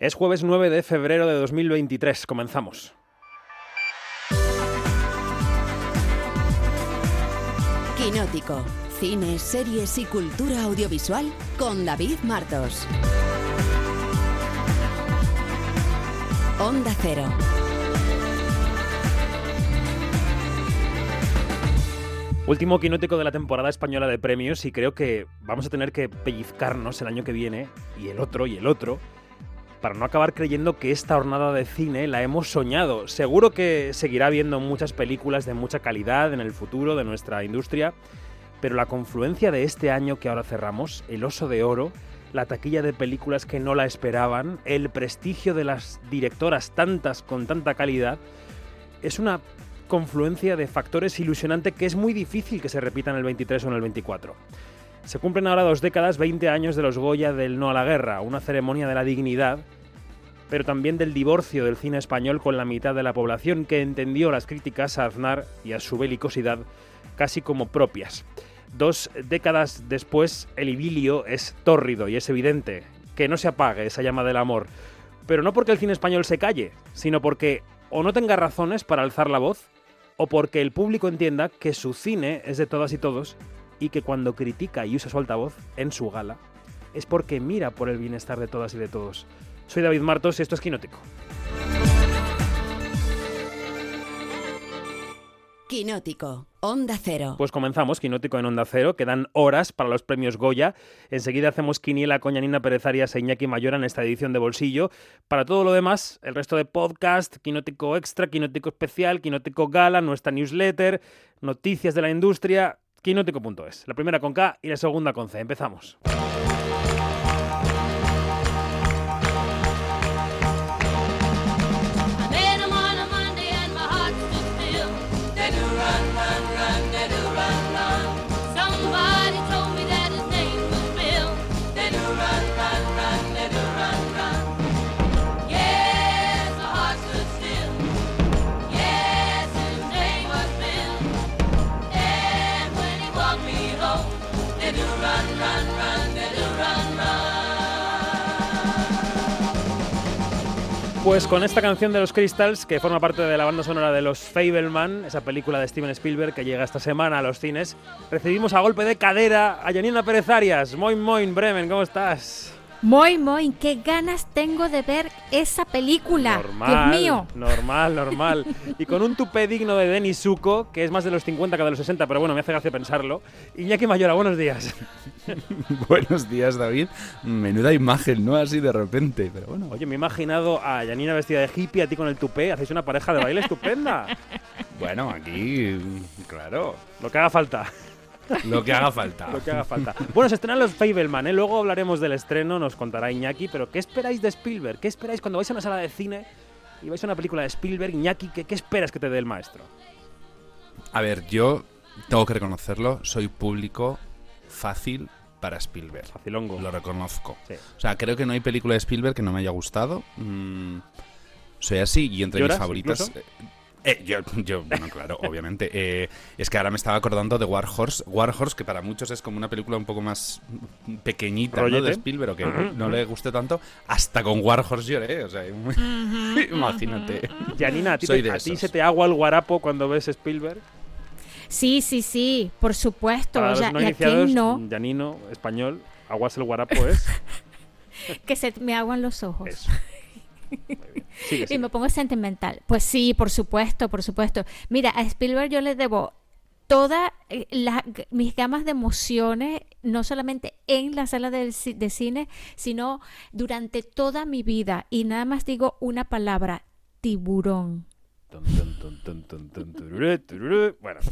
Es jueves 9 de febrero de 2023. Comenzamos. Quinótico. Cine, series y cultura audiovisual con David Martos. Onda Cero. Último quinótico de la temporada española de premios y creo que vamos a tener que pellizcarnos el año que viene y el otro y el otro para no acabar creyendo que esta jornada de cine la hemos soñado. Seguro que seguirá habiendo muchas películas de mucha calidad en el futuro de nuestra industria, pero la confluencia de este año que ahora cerramos, el oso de oro, la taquilla de películas que no la esperaban, el prestigio de las directoras tantas con tanta calidad, es una confluencia de factores ilusionante que es muy difícil que se repita en el 23 o en el 24. Se cumplen ahora dos décadas, 20 años de los Goya del No a la Guerra, una ceremonia de la dignidad, pero también del divorcio del cine español con la mitad de la población que entendió las críticas a Aznar y a su belicosidad casi como propias. Dos décadas después, el idilio es tórrido y es evidente que no se apague esa llama del amor, pero no porque el cine español se calle, sino porque o no tenga razones para alzar la voz, o porque el público entienda que su cine es de todas y todos y que cuando critica y usa su altavoz en su gala es porque mira por el bienestar de todas y de todos. Soy David Martos y esto es Quinótico. Quinótico. Onda Cero. Pues comenzamos, Quinótico en Onda Cero. Quedan horas para los premios Goya. Enseguida hacemos quiniela con Yanina Pérez Arias e Iñaki Mayora en esta edición de bolsillo. Para todo lo demás, el resto de podcast, Quinótico Extra, Quinótico Especial, Quinótico Gala, nuestra newsletter, noticias de la industria, quinótico.es. La primera con K y la segunda con C. Empezamos. Pues con esta canción de los Crystals, que forma parte de la banda sonora de Los Fableman, esa película de Steven Spielberg que llega esta semana a los cines, recibimos a golpe de cadera a Janina Pérez Arias. Moin, moin, Bremen, ¿cómo estás? Muy, muy, qué ganas tengo de ver esa película. Normal, Dios mío. normal, normal. Y con un tupé digno de Denis Suco, que es más de los 50 que de los 60, pero bueno, me hace gracia pensarlo. Iñaki Mayora, buenos días. Buenos días, David. Menuda imagen, ¿no? Así de repente, pero bueno. Oye, me he imaginado a Janina vestida de hippie, a ti con el tupé, hacéis una pareja de baile estupenda. Bueno, aquí, claro, Lo que haga falta. Lo que haga falta. Lo que haga falta. Bueno, se estrenan los Fableman, ¿eh? Luego hablaremos del estreno, nos contará Iñaki, pero ¿qué esperáis de Spielberg? ¿Qué esperáis cuando vais a una sala de cine y vais a una película de Spielberg? Iñaki, ¿qué, qué esperas que te dé el maestro? A ver, yo tengo que reconocerlo, soy público fácil para Spielberg. Facilongo. Lo reconozco. Sí. O sea, creo que no hay película de Spielberg que no me haya gustado. Mm, soy así y entre mis ¿Lloras favoritas. incluso? Eh, yo, yo, bueno, claro, obviamente. Eh, es que ahora me estaba acordando de War Horse. War Horse, que para muchos es como una película un poco más pequeñita ¿no? De Spielberg, o que no le guste tanto. Hasta con War Horse lloré. O sea, imagínate. Janina, ¿a ti, te- a ti se te agua el guarapo cuando ves Spielberg? Sí, sí, sí, por supuesto. Para o sea, los no ¿y a iniciados, quién no? Janino, español, aguas el guarapo es... Que se me aguan los ojos. Eso. Sigue, Y me pongo sentimental. Pues sí, por supuesto, por supuesto. Mira, a Spielberg yo le debo todas eh, mis gamas de emociones, no solamente en la sala de cine, sino durante toda mi vida. Y nada más digo una palabra, tiburón. Bueno.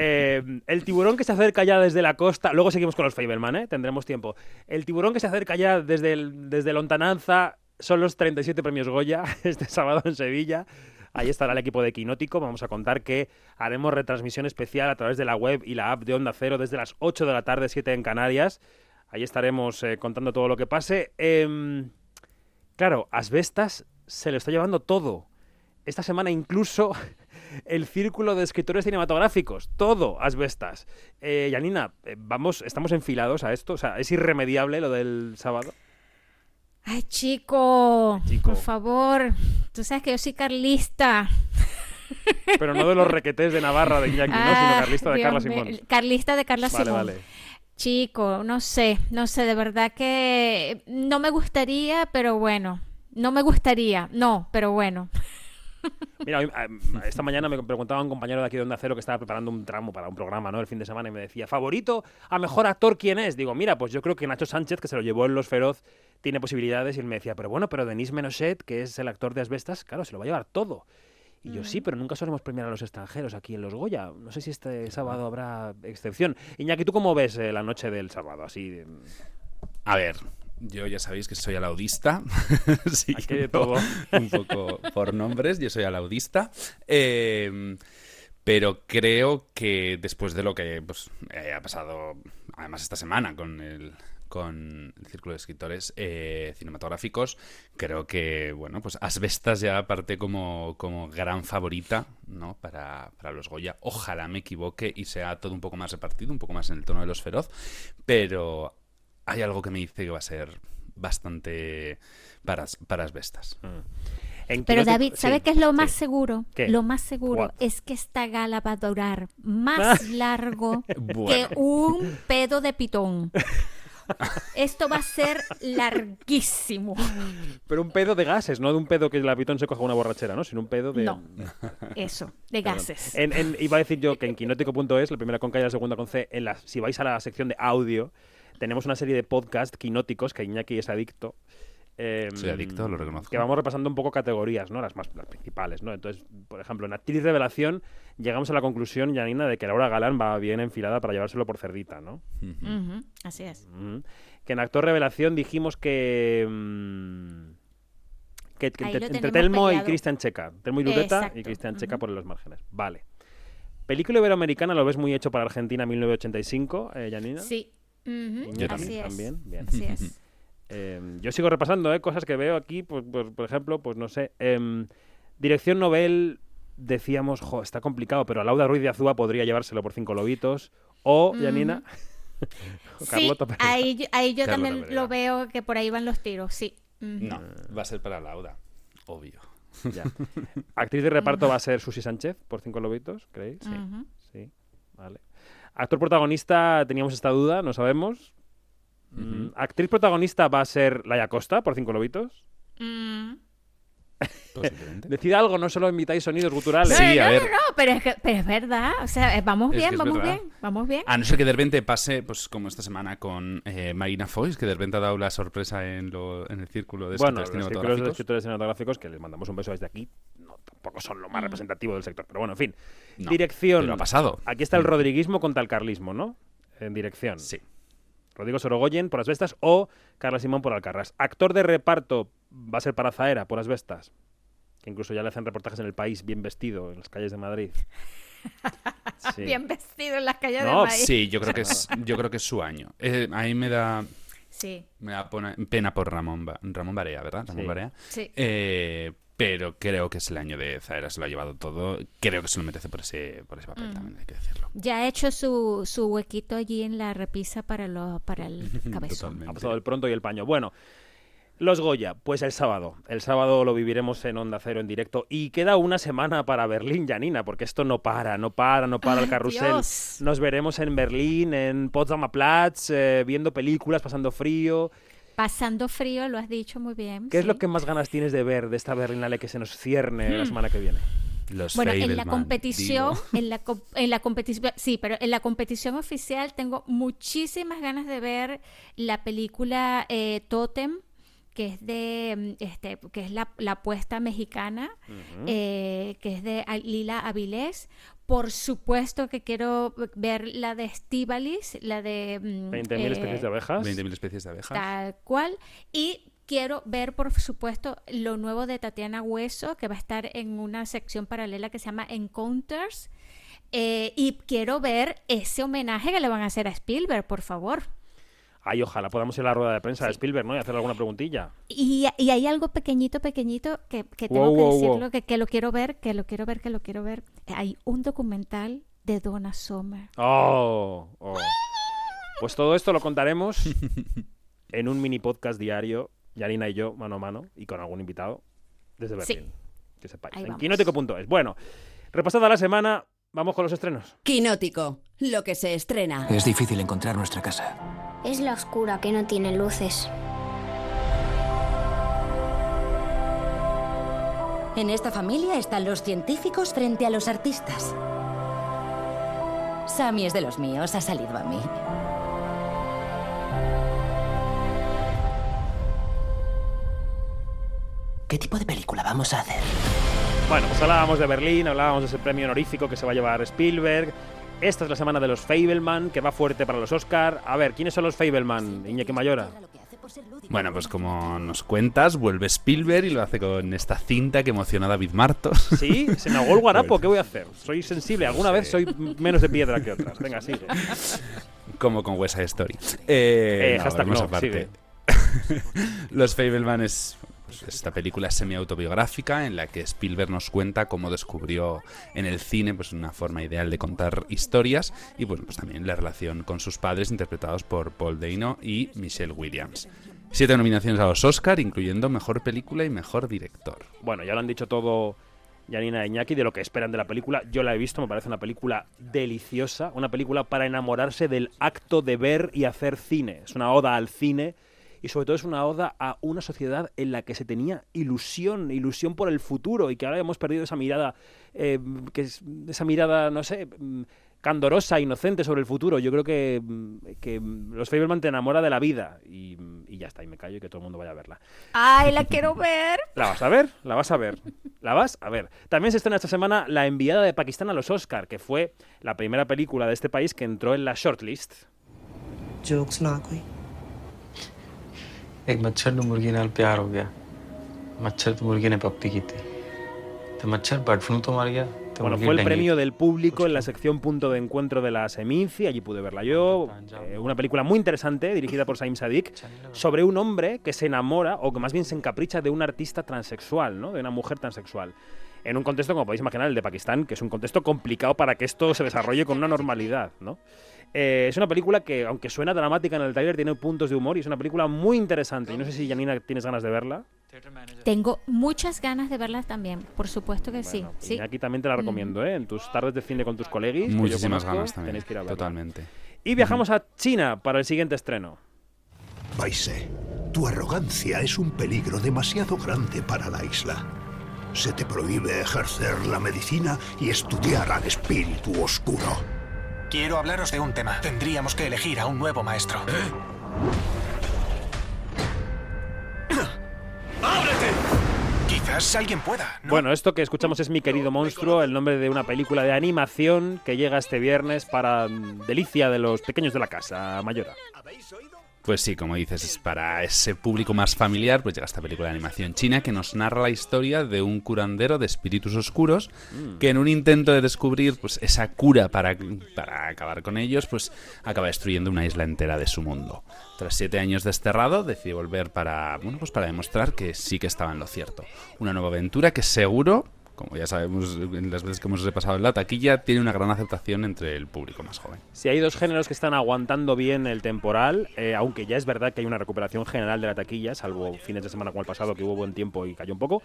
Eh, el tiburón que se acerca ya desde la costa. Luego seguimos con los Fableman, ¿eh? Tendremos tiempo. El tiburón que se acerca ya desde, el, desde Lontananza son los 37 premios Goya este sábado en Sevilla. Ahí estará el equipo de Quinótico. Vamos a contar que haremos retransmisión especial a través de la web y la app de Onda Cero desde las 8 de la tarde, 7 en Canarias. Ahí estaremos eh, contando todo lo que pase. Em, claro, Asbestas se lo está llevando todo. Esta semana incluso el círculo de escritores cinematográficos, todo Asbestas. Eh, Yanina, eh, vamos, estamos enfilados a esto, o sea, es irremediable lo del sábado. Ay, chico, Chico. por favor. Tú sabes que yo soy carlista. Pero no de los requetés de Navarra de Iñaki, ¿no? Sino Ah, carlista de Dios Carla Simón. Carlista de Carla Vale, Simón. vale. Chico, no sé, no sé, de verdad que no me gustaría, pero bueno. No me gustaría, no, pero bueno. Mira, eh, esta mañana me preguntaba un compañero de aquí de Onda Cero que estaba preparando un tramo para un programa, ¿no? El fin de semana y me decía, ¿favorito a mejor actor quién es? Digo, mira, pues yo creo que Nacho Sánchez, que se lo llevó en Los Feroz, tiene posibilidades. Y él me decía, pero bueno, pero Denis Menochet, que es el actor de Asbestas, claro, se lo va a llevar todo. Y yo, sí, pero nunca solemos premiar a los extranjeros aquí en Los Goya. No sé si este sábado habrá excepción. Iñaki, ¿tú cómo ves eh, la noche del sábado? Así, de- A ver, yo ya sabéis que soy alaudista. sí, Aquí de todo. un poco por nombres, yo soy alaudista. Eh, pero creo que después de lo que pues, eh, ha pasado, además esta semana con el con el Círculo de Escritores eh, Cinematográficos, creo que, bueno, pues Asbestas ya parte como, como gran favorita, ¿no? Para, para los Goya. Ojalá me equivoque y sea todo un poco más repartido, un poco más en el tono de los feroz, pero hay algo que me dice que va a ser bastante para, para Asbestas. En Pero Quirós- David, sí, ¿sabes qué es lo más sí. seguro? ¿Qué? Lo más seguro What? es que esta gala va a durar más largo Bueno. que un pedo de pitón. Esto va a ser larguísimo. Pero un pedo de gases, no de un pedo que el pitón se coja una borrachera, ¿no? Sino un pedo de... No, eso, de gases. En- en- iba a decir yo que en quinótico.es, la primera con K y la segunda con C, en la, si vais a la sección de audio, tenemos una serie de podcast quinóticos que Iñaki es adicto. eh, Soy adicto, lo reconozco. Que vamos repasando un poco categorías, ¿no? Las más las principales, ¿no? Entonces, por ejemplo, en actriz revelación llegamos a la conclusión, Janina, de que Laura Galán va bien enfilada para llevárselo por cerdita, ¿no? Así es. Que en actor revelación dijimos que. mm, que, entre, Telmo y. Cristian Checa. Telmo y Lureta y. Cristian Checa por los márgenes. Vale. Película iberoamericana lo ves muy hecho para Argentina 1985, eh, Janina. Sí. Yo así también, es. también, bien. Así es. Eh, yo sigo repasando eh, cosas que veo aquí, pues, pues, por ejemplo, pues no sé. em, dirección novel, decíamos, jo, está complicado, pero Lauda Ruiz de Azúa podría llevárselo por cinco lobitos. O, Janina. o Sí, ahí, yo- ahí yo también lo veo que por ahí van los tiros, sí. No, va a ser para Lauda, obvio. Ya. Actriz de reparto va a ser Susi Sánchez por cinco lobitos, ¿creéis? Sí, vale. Actor protagonista, teníamos esta duda, no sabemos. Mm. Actriz protagonista va a ser Laia Costa por cinco lobitos. Mm. Posiblemente. Decid algo, no solo invitáis sonidos guturales. Sí, no, a no, ver. no, no, pero es, que, pero es verdad. O sea, eh, vamos Es que bien, es vamos verdad. bien, vamos bien. A no ser que de repente pase, pues como esta semana con eh, Marina Foix, que de repente ha dado la sorpresa en, lo, en el círculo de Bueno, escritores los círculos de escritores cinematográficos, que les mandamos un beso desde aquí, no, tampoco son lo más representativo del sector. Pero bueno, en fin. No, dirección. Pero ha pasado. Aquí está el rodriguismo contra el carlismo, ¿no? En dirección. Sí. Rodrigo Sorogoyen por Asbestas o Carla Simón por Alcarrás. Actor de reparto va a ser para Zaera por Asbestas, que incluso ya le hacen reportajes en el país bien vestido en las calles de Madrid. Sí. Bien vestido en las calles No, de Madrid. Sí, yo creo que es, yo creo que es su año. Eh, a mí me da, Sí, me da pona- pena por Ramón, Ba- Ramón Barea, ¿verdad? Ramón Sí. Barea. sí. Eh, pero creo que es el año de Zaera, se lo ha llevado todo. Creo que se lo merece por ese, por ese papel también, hay que decirlo. Ya ha hecho su, su huequito allí en la repisa para, lo, para el cabezón. Totalmente. Ha pasado el pronto y el paño. Bueno, los Goya, pues el sábado. El sábado lo viviremos en Onda Cero en directo. Y queda una semana para Berlín, Janina, porque esto no para, no para, no para el carrusel. Dios. Nos veremos en Berlín, en Potsdamer Platz, eh, viendo películas, pasando frío. Pasando frío, lo has dicho muy bien. ¿Qué es lo que más ganas tienes de ver de esta Berlinale que se nos cierne la semana que viene? Los Bueno, en la competición, digo. en la, com- en la competición, sí, pero en la competición oficial tengo muchísimas ganas de ver la película eh, Totem, que es de, mm, este, que es la, la apuesta mexicana, eh, que es de Lila Avilés. Por supuesto que quiero ver la de Estivalis, la de mm, 20.000 eh, especies de abejas. 20.000 especies de abejas. Tal cual. Y quiero ver, por supuesto, lo nuevo de Tatiana Hueso, que va a estar en una sección paralela que se llama Encounters. Eh, y quiero ver ese homenaje que le van a hacer a Spielberg, por favor. Ay, ojalá podamos ir a la rueda de prensa de Sí. Spielberg, ¿no? Y hacer alguna preguntilla. Y, y hay algo pequeñito, pequeñito que, que tengo Wow, que wow, decirlo, wow. Que, que lo quiero ver, que lo quiero ver, que lo quiero ver. Hay un documental de Donna Summer. Oh, oh. Pues todo esto lo contaremos en un mini podcast diario Yanina y yo, mano a mano, y con algún invitado desde Sí. Berlín. Que sepáis. Ahí En quinótico.es. Bueno, repasada la semana, vamos con los estrenos. Quinótico, lo que se estrena. Es difícil encontrar nuestra casa. Es la oscura que no tiene luces. En esta familia están los científicos frente a los artistas. Sammy es de los míos, ha salido a mí. ¿Qué tipo de película vamos a hacer? Bueno, pues hablábamos de Berlín, hablábamos de ese premio honorífico que se va a llevar Spielberg. Esta es la semana de los Fableman, que va fuerte para los Oscar. A ver, ¿quiénes son los Fableman? Iñaki Mayora. Bueno, pues como nos cuentas, vuelve Spielberg y lo hace con esta cinta que emociona a David Martos. Sí, se me ahogó el guarapo, Pues- ¿qué voy a hacer? Soy sensible, alguna vez soy menos de piedra que otras. Venga, sigue. como con West Side Story. Eh, Eh, no, hashtag no. Los Fableman es pues, esta película semi-autobiográfica en la que Spielberg nos cuenta cómo descubrió en el cine pues, una forma ideal de contar historias y pues también la relación con sus padres interpretados por Paul Dano y Michelle Williams. Siete nominaciones a los Oscar, incluyendo Mejor Película y Mejor Director. Bueno, ya lo han dicho todo Yanina e Iñaki de lo que esperan de la película. Yo la he visto, me parece una película deliciosa, una película para enamorarse del acto de ver y hacer cine. Es una oda al cine y sobre todo es una oda a una sociedad en la que se tenía ilusión, ilusión por el futuro y que ahora hemos perdido esa mirada, eh, que es, esa mirada, no sé mm, candorosa, inocente sobre el futuro. Yo creo que, mm, que los Fableman te enamora de la vida y, ya está, y me callo y que todo el mundo vaya a verla. ¡Ay, la quiero ver! ¿La vas a ver? ¿La vas a ver? ¿La vas a ver? También se estrena esta semana La enviada de Pakistán a los Oscar, que fue la primera película de este país que entró en la shortlist. Jokes, no, ਇੱਕ ਮੱਛਰ ਨੂੰ ਮੁਰਗੀ ਨਾਲ ਪਿਆਰ ਹੋ ਗਿਆ ਮੱਛਰ ਤੇ ਮੁਰਗੀ ਨੇ ਪੱਪੀ ਕੀਤੀ ਤੇ ਮੱਛਰ ਬਰਡ ਫਲੂ ਤੋਂ ਮਰ ਗਿਆ ਤੇ Bueno, ਮੁਰਗੀ fue el ਡੰਗੀ premio del público en la sección Punto de Encuentro de la Seminci, allí pude verla yo. Eh, una película muy interesante, dirigida por Saim Sadik, sobre un hombre que se enamora, o que más bien se encapricha de un artista transexual, ¿no? De una mujer transexual. En un contexto, como podéis imaginar, el de Pakistán, que es un contexto complicado para que esto se desarrolle con una normalidad, ¿no? Eh, es una película que, aunque suena dramática en el trailer, tiene puntos de humor y es una película muy interesante. Y no sé si, Janina, tienes ganas de verla. Tengo muchas ganas de verla también, por supuesto que sí. Bueno, sí. Iñaki también te la recomiendo, ¿eh? En tus tardes de cine con tus yo Muchísimas conozco, ganas también. Tenéis que ir a verla. Totalmente. Y viajamos a China para el siguiente estreno. Paise, tu arrogancia es un peligro demasiado grande para la isla. Se te prohíbe ejercer la medicina y estudiar al espíritu oscuro. Quiero hablaros de un tema. Tendríamos que elegir a un nuevo maestro. Quizás alguien pueda. ¿no? Bueno, esto que escuchamos es Mi querido monstruo, el nombre de una película de animación que llega este viernes para mm, delicia de los pequeños de la casa, Mayora. Pues sí, como dices, es para ese público más familiar, pues llega esta película de animación china que nos narra la historia de un curandero de espíritus oscuros que en un intento de descubrir pues esa cura para, para acabar con ellos, pues acaba destruyendo una isla entera de su mundo. Tras siete años desterrado, decide volver para, bueno, pues para demostrar que sí que estaba en lo cierto. Una nueva aventura que seguro, como ya sabemos en las veces que hemos repasado en la taquilla, tiene una gran aceptación entre el público más joven. Si hay dos géneros que están aguantando bien el temporal, eh, aunque ya es verdad que hay una recuperación general de la taquilla, salvo fines de semana como el pasado que hubo buen tiempo y cayó un poco,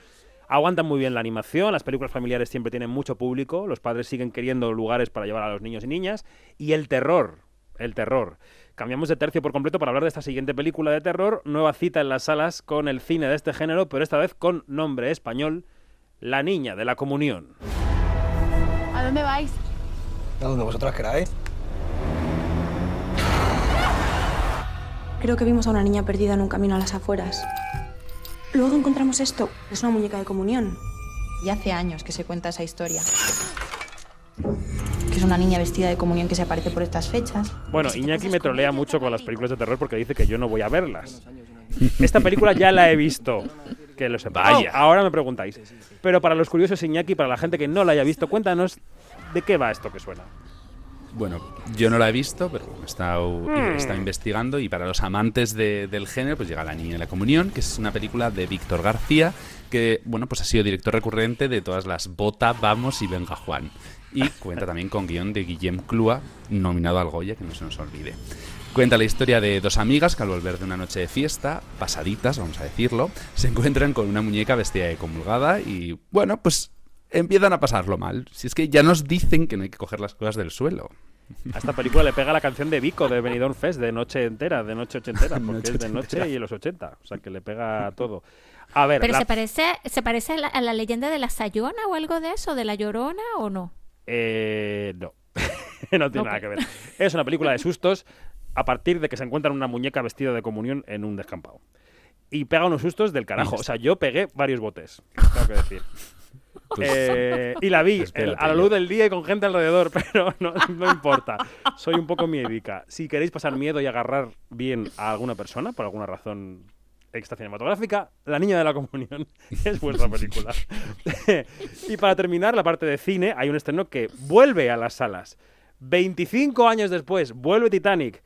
aguantan muy bien la animación, las películas familiares siempre tienen mucho público, los padres siguen queriendo lugares para llevar a los niños y niñas, y el terror, el terror. Cambiamos de tercio por completo para hablar de esta siguiente película de terror, nueva cita en las salas con el cine de este género, pero esta vez con nombre español, La Niña de la Comunión. ¿A dónde vais? A donde vosotras queráis. Creo que vimos a una niña perdida en un camino a las afueras. Luego encontramos esto. Es una muñeca de comunión. Y hace años que se cuenta esa historia. Que es una niña vestida de comunión que se aparece por estas fechas. Bueno, Iñaki me trolea mucho con las películas de terror porque dice que yo no voy a verlas. Esta película ya la he visto. Que lo sepa. Vaya. ahora me preguntáis. Pero para los curiosos, Iñaki, para la gente que no la haya visto, cuéntanos de qué va esto que suena. Bueno, yo no la he visto, pero he estado, Hmm. he estado investigando y para los amantes de- del género, pues llega La Niña de la Comunión, que es una película de Víctor García, que, bueno, pues ha sido director recurrente de todas las Bota, Vamos y Venga Juan. Y cuenta también con guion de Guillem Clua, nominado al Goya, que no se nos olvide. Cuenta la historia de dos amigas que al volver de una noche de fiesta, pasaditas, vamos a decirlo, se encuentran con una muñeca vestida de comulgada y, bueno, pues empiezan a pasarlo mal. Si es que ya nos dicen que no hay que coger las cosas del suelo. A esta película le pega la canción de Vico de Benidorm Fest de noche entera, de noche ochentera, porque Noche es de noche ochentera. y los 80. O sea, que le pega todo. A ver, Pero la- se parece, se parece a la, a la leyenda de la Sayona o algo de eso, de la Llorona o no? Eh, no. no tiene nada que ver. Es una película de sustos a partir de que se encuentran una muñeca vestida de comunión en un descampado. Y pega unos sustos del carajo. O sea, yo pegué varios botes, tengo que decir. Pues, Eh, y la vi espérate, el- a la luz del día y con gente alrededor, pero no, no importa. Soy un poco miedica. Si queréis pasar miedo y agarrar bien a alguna persona, por alguna razón extra cinematográfica, La Niña de la Comunión es vuestra película. y para terminar la parte de cine, hay un estreno que vuelve a las salas. 25 años después, vuelve Titanic.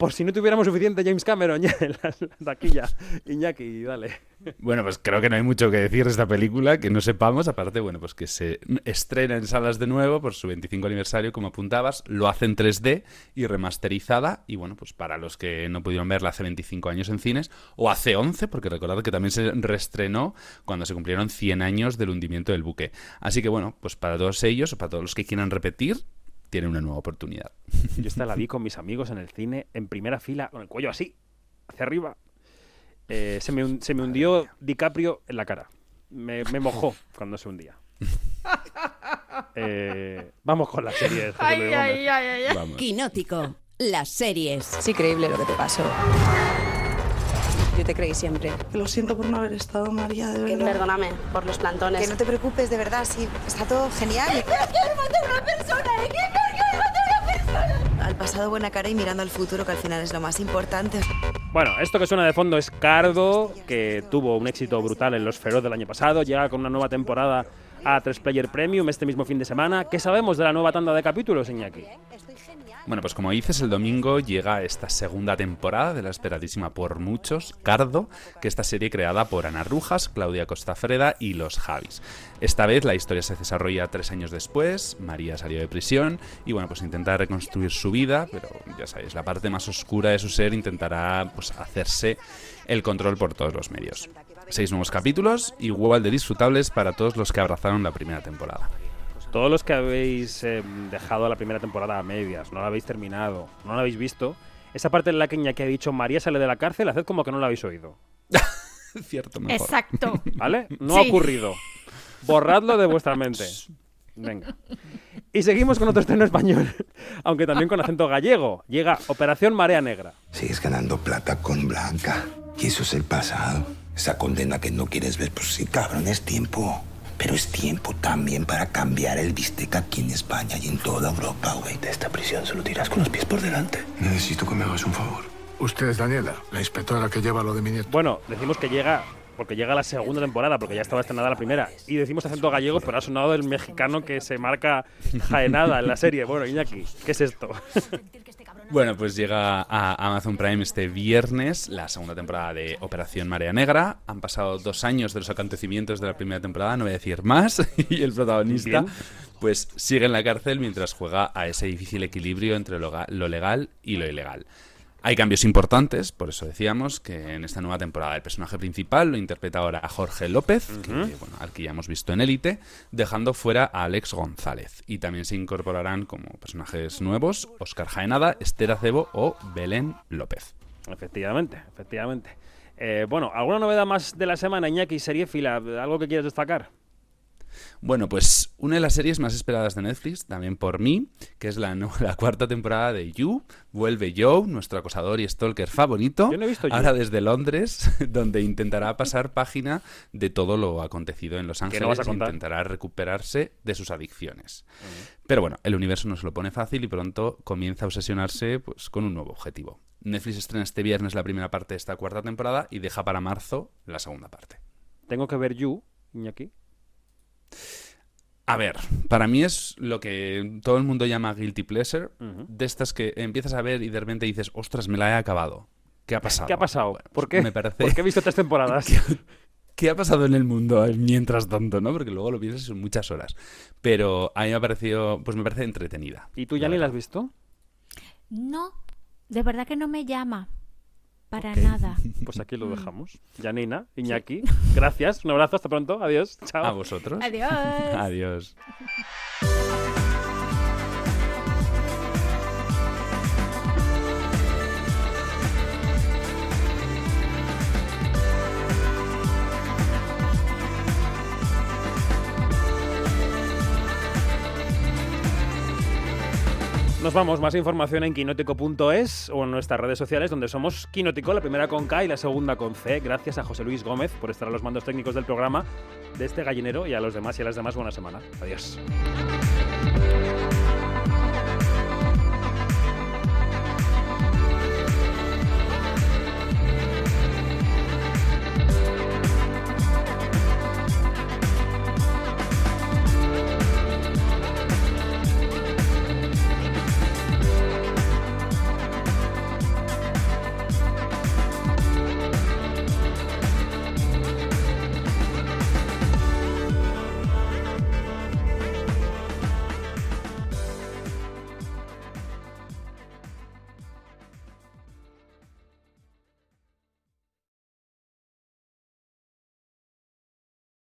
Por si no tuviéramos suficiente James Cameron ya en la, la taquilla. Iñaki, dale. Bueno, pues creo que no hay mucho que decir de esta película que no sepamos, aparte, bueno, pues que se estrena en salas de nuevo por su 25 aniversario, como apuntabas, lo hace en 3D y remasterizada, y bueno, pues para los que no pudieron verla hace 25 años en cines, o hace 11, porque recordad que también se reestrenó cuando se cumplieron 100 años del hundimiento del buque. Así que bueno, pues para todos ellos, o para todos los que quieran repetir, tienen una nueva oportunidad. Yo esta la vi con mis amigos en el cine, en primera fila, con el cuello así, hacia arriba. Eh, se, me, se me hundió DiCaprio en la cara. Me, me mojó cuando se hundía. Eh, vamos con la serie. de José Luis Gómez. Vamos. Quinótico, las series. Es increíble lo que te pasó. Yo te creí siempre. Lo siento por no haber estado, María, de verdad. Perdóname por los plantones. Que no te preocupes, de verdad, sí, está todo genial. Al pasado buena cara y mirando al futuro, que al final es lo más importante. Bueno, esto que suena de fondo es Cardo, que tuvo un éxito brutal en Los Feroz del año pasado. Llega con una nueva temporada a 3 Player Premium este mismo fin de semana. ¿Qué sabemos de la nueva tanda de capítulos, Iñaki? Bueno, pues como dices, el domingo llega esta segunda temporada de la esperadísima por muchos, Cardo, que esta serie creada por Ana Rujas, Claudia Costafreda y los Javis. Esta vez la historia se desarrolla tres años después, María salió de prisión y bueno, pues intenta reconstruir su vida, pero ya sabéis, la parte más oscura de su ser intentará pues hacerse el control por todos los medios. Seis nuevos capítulos, igual de disfrutables para todos los que abrazaron la primera temporada. Todos los que habéis eh, dejado la primera temporada a medias, no la habéis terminado, no la habéis visto, esa parte en la que Iñaki ha dicho María sale de la cárcel, haced como que no la habéis oído. Cierto, mejor. Exacto. ¿Vale? No ha Sí. ocurrido. Borradlo de vuestra mente. Venga. Y seguimos con otro estreno español, aunque también con acento gallego. Llega Operación Marea Negra. Sigues ganando plata con Blanca. Y eso es el pasado. Esa condena que no quieres ver, pues sí, cabrón, es tiempo. Pero es tiempo también para cambiar el bistec aquí en España y en toda Europa, güey. De esta prisión solo tiras con los pies por delante. Necesito que me hagas un favor. Usted es Daniela, la inspectora que lleva lo de mi nieto. Bueno, decimos que llega porque llega la segunda temporada, porque ya estaba estrenada la primera. Y decimos acento gallego, pero ha sonado el mexicano que se marca jaenada en la serie. Bueno, Iñaki, ¿qué es esto? Bueno, pues llega a Amazon Prime este viernes la segunda temporada de Operación Marea Negra. Han pasado dos años de los acontecimientos de la primera temporada, no voy a decir más. y el protagonista, Bien. pues sigue en la cárcel mientras juega a ese difícil equilibrio entre lo legal y lo ilegal. Hay cambios importantes, por eso decíamos que en esta nueva temporada el personaje principal lo interpreta ahora a Jorge López, que, bueno, al que ya hemos visto en Élite, dejando fuera a Alex González. Y también se incorporarán como personajes nuevos Oscar Jaenada, Esther Acebo o Belén López. efectivamente, efectivamente. Eh, bueno, ¿alguna novedad más de la semana, Iñaki, serie fila? ¿Algo que quieras destacar? Bueno, pues una de las series más esperadas de Netflix, también por mí, que es la, no- la cuarta temporada de You. Vuelve Joe, nuestro acosador y stalker favorito. Yo no he visto You. Ahora desde Londres, donde intentará pasar página de todo lo acontecido en Los ¿Qué Ángeles no e intentará recuperarse de sus adicciones. Pero bueno, el universo no se lo pone fácil y pronto comienza a obsesionarse pues, con un nuevo objetivo. Netflix estrena este viernes la primera parte de esta cuarta temporada y deja para marzo la segunda parte. Tengo que ver You, Iñaki. A ver, para mí es lo que todo el mundo llama guilty pleasure, de estas que empiezas a ver y de repente dices, ostras, me la he acabado. ¿Qué ha pasado? ¿Qué ha pasado? Bueno, ¿Por pues qué? Me parece Porque he visto tres temporadas. que, ¿qué ha pasado en el mundo mientras tanto, no? Porque luego lo piensas y son muchas horas. Pero a mí me ha parecido, pues me parece entretenida. ¿Y tú ya ni la has visto? No, de verdad que no me llama. Para nada. Pues aquí lo dejamos. Janina, Iñaki, gracias. Un abrazo, hasta pronto. Adiós. Chao. A vosotros. Adiós. Adiós. Nos vamos, más información en quinótico.es o en nuestras redes sociales donde somos Quinótico, la primera con K y la segunda con C. Gracias a José Luis Gómez por estar a los mandos técnicos del programa de este gallinero y a los demás y a las demás buena semana. Adiós.